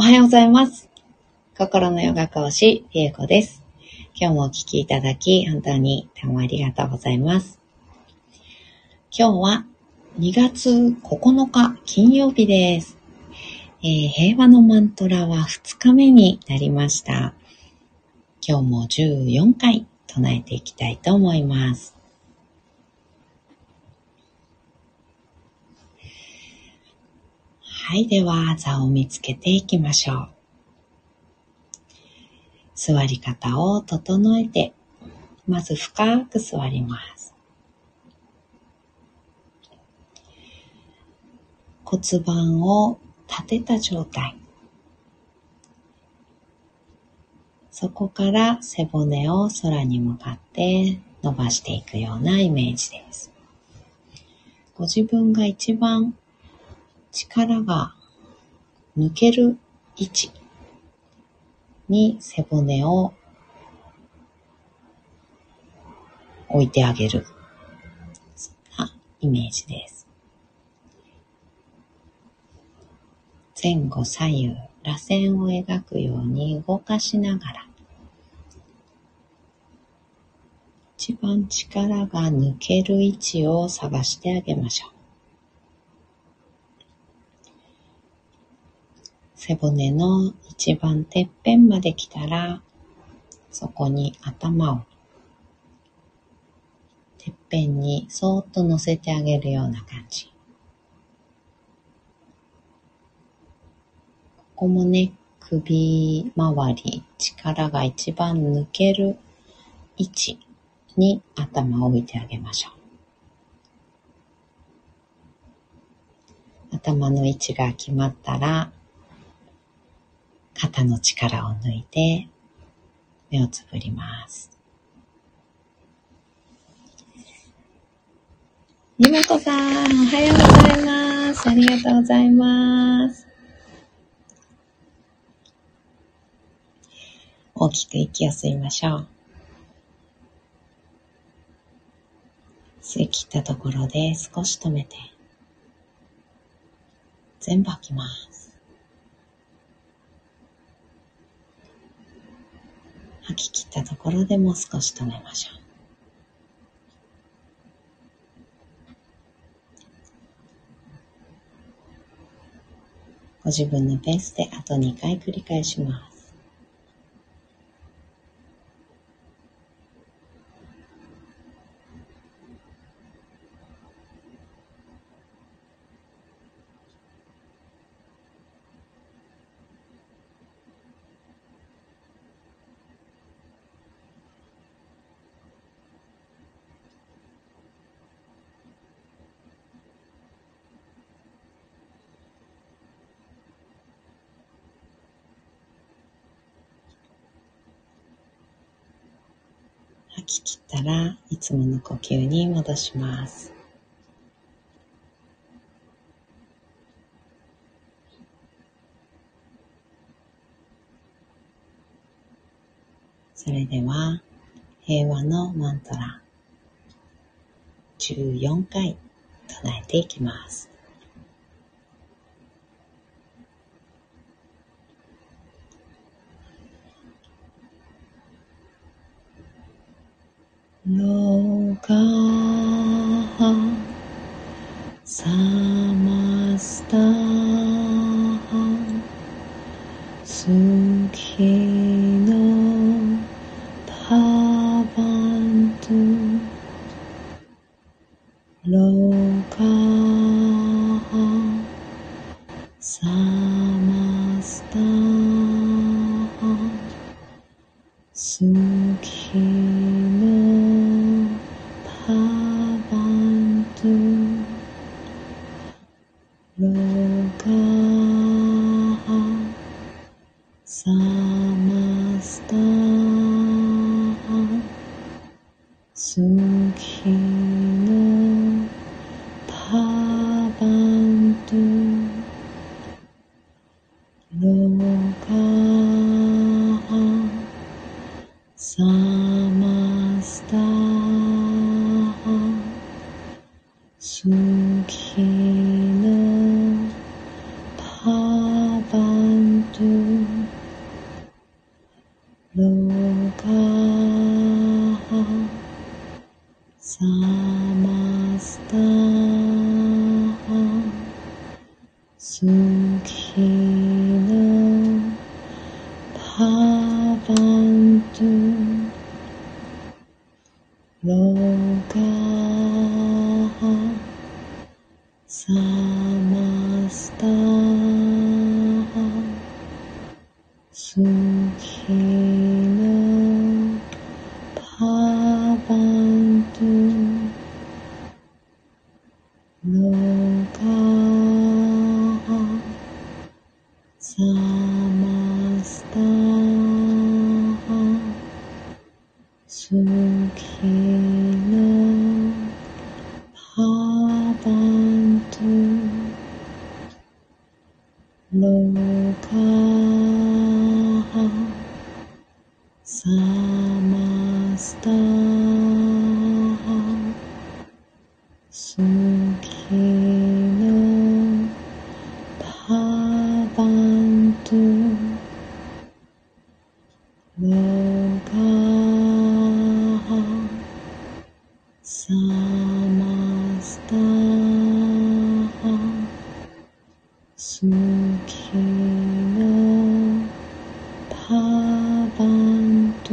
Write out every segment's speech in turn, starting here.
おはようございます。心のヨガ講師、りえこです。今日もお聞きいただき、本当にどうもありがとうございます。今日は2月9日金曜日です。えー平和のマントラは2日目になりました。今日も14回唱えていきたいと思います。はい、では座を見つけていきましょう。座り方を整えて、まず深く座ります。骨盤を立てた状態。そこから背骨を空に向かって伸ばしていくようなイメージです。ご自分が一番力が抜ける位置に背骨を置いてあげる。そんなイメージです。前後左右、螺旋を描くように動かしながら、一番力が抜ける位置を探してあげましょう。背骨の一番てっぺんまで来たら、そこに頭をてっぺんにそーっと乗せてあげるような感じ。ここもね、首周り、力が一番抜ける位置に頭を置いてあげましょう。頭の位置が決まったら、肩の力を抜いて目をつぶります。ゆめこさん、おはようございます。ありがとうございます。大きく息を吸いましょう。吸い切ったところで少し止めて、全部吐きます。き切ったところでもう少し止めましょう。ご自分のペースであと2回繰り返します。吐き切ったらいつもの呼吸に戻します。それでは平和のマントラ14回唱えていきます。ロガサマスタスキノパバントロガサマスタスキ 숨기는 파반둥 너가 사마스타 숨기는 파반둥 너가 月のパバント無我サマスタ月のパバンと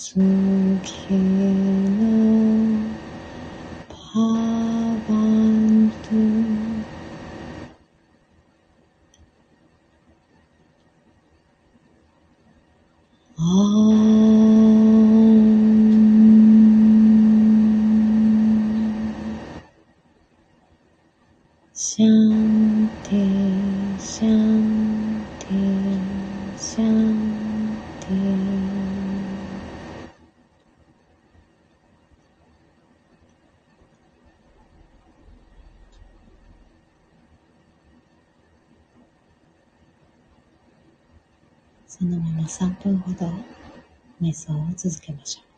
Smoking. そのまま3分ほど瞑想を続けましょう。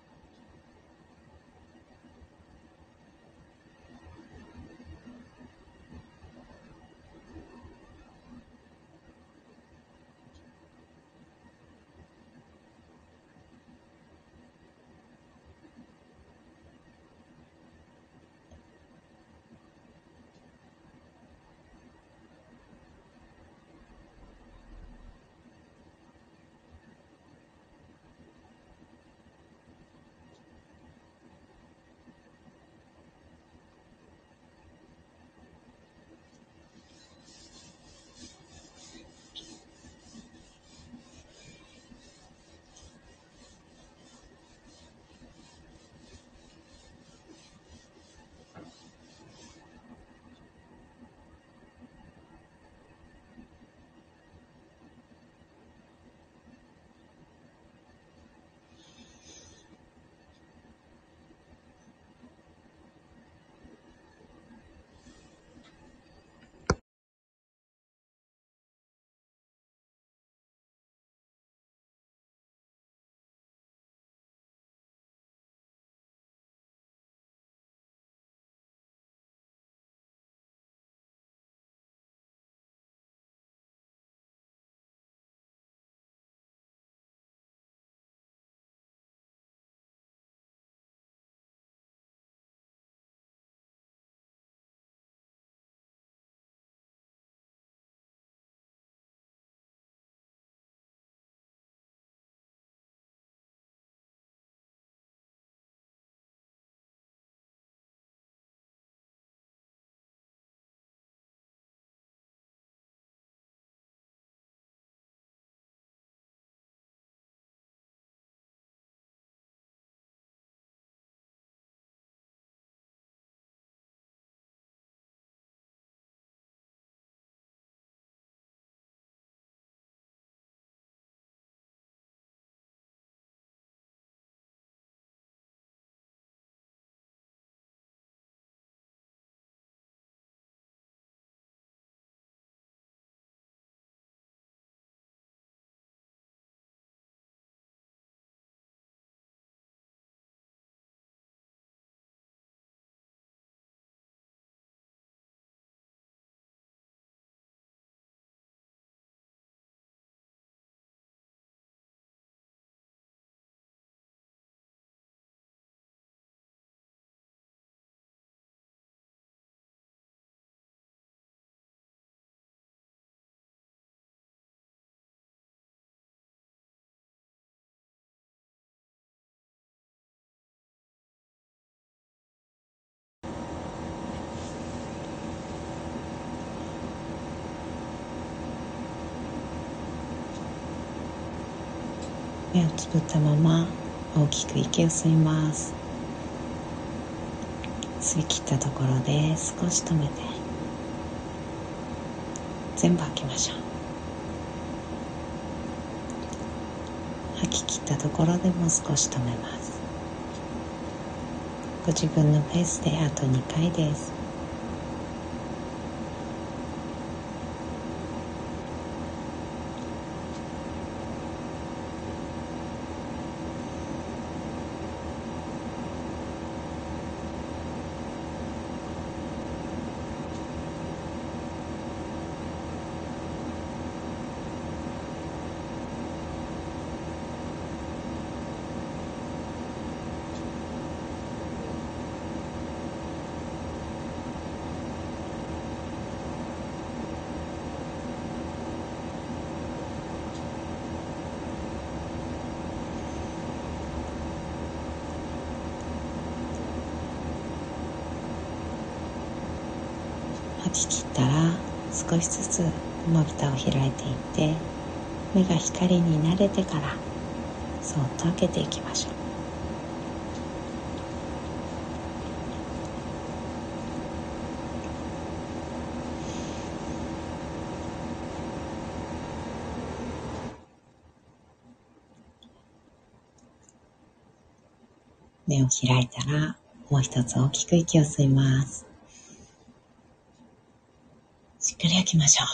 目をつぶったまま大きく息を吸います。吸い切ったところで少し止めて全部吐きましょう。吐き切ったところでもう少し止めます。ご自分のペースであと2回です吐き切ったら少しずつまぶたを開いていって目が光に慣れてからそっと開けていきましょう。目を開いたらもう一つ大きく息を吸います。しっかり焼きましょう。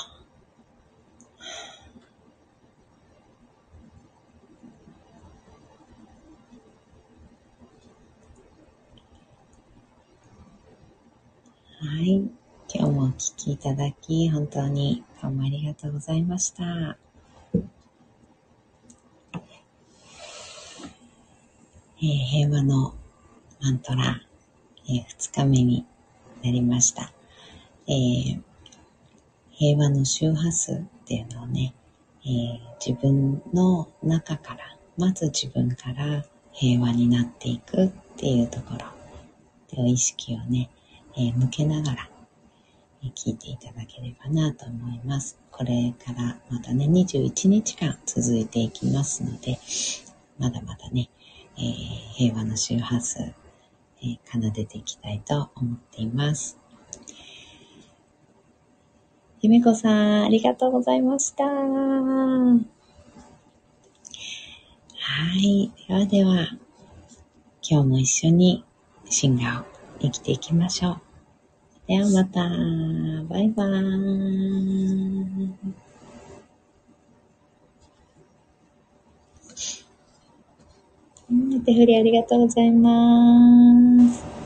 はい。今日もお聴きいただき、本当にどうもありがとうございました。えー、平和のマントラ、えー、2日目になりました。えー、平和の周波数っていうのをね、えー、自分の中から、まず自分から平和になっていくっていうところで、意識をね、えー、向けながら、えー、聞いていただければなと思います。これからまたね、21日間続いていきますので、まだまだね、えー、平和の周波数、え、奏でていきたいと思っています。ゆめこさん、ありがとうございました。はい。ではでは、今日も一緒にシンガーを生きていきましょう。ではまた。バイバーイ。手振りありがとうございます。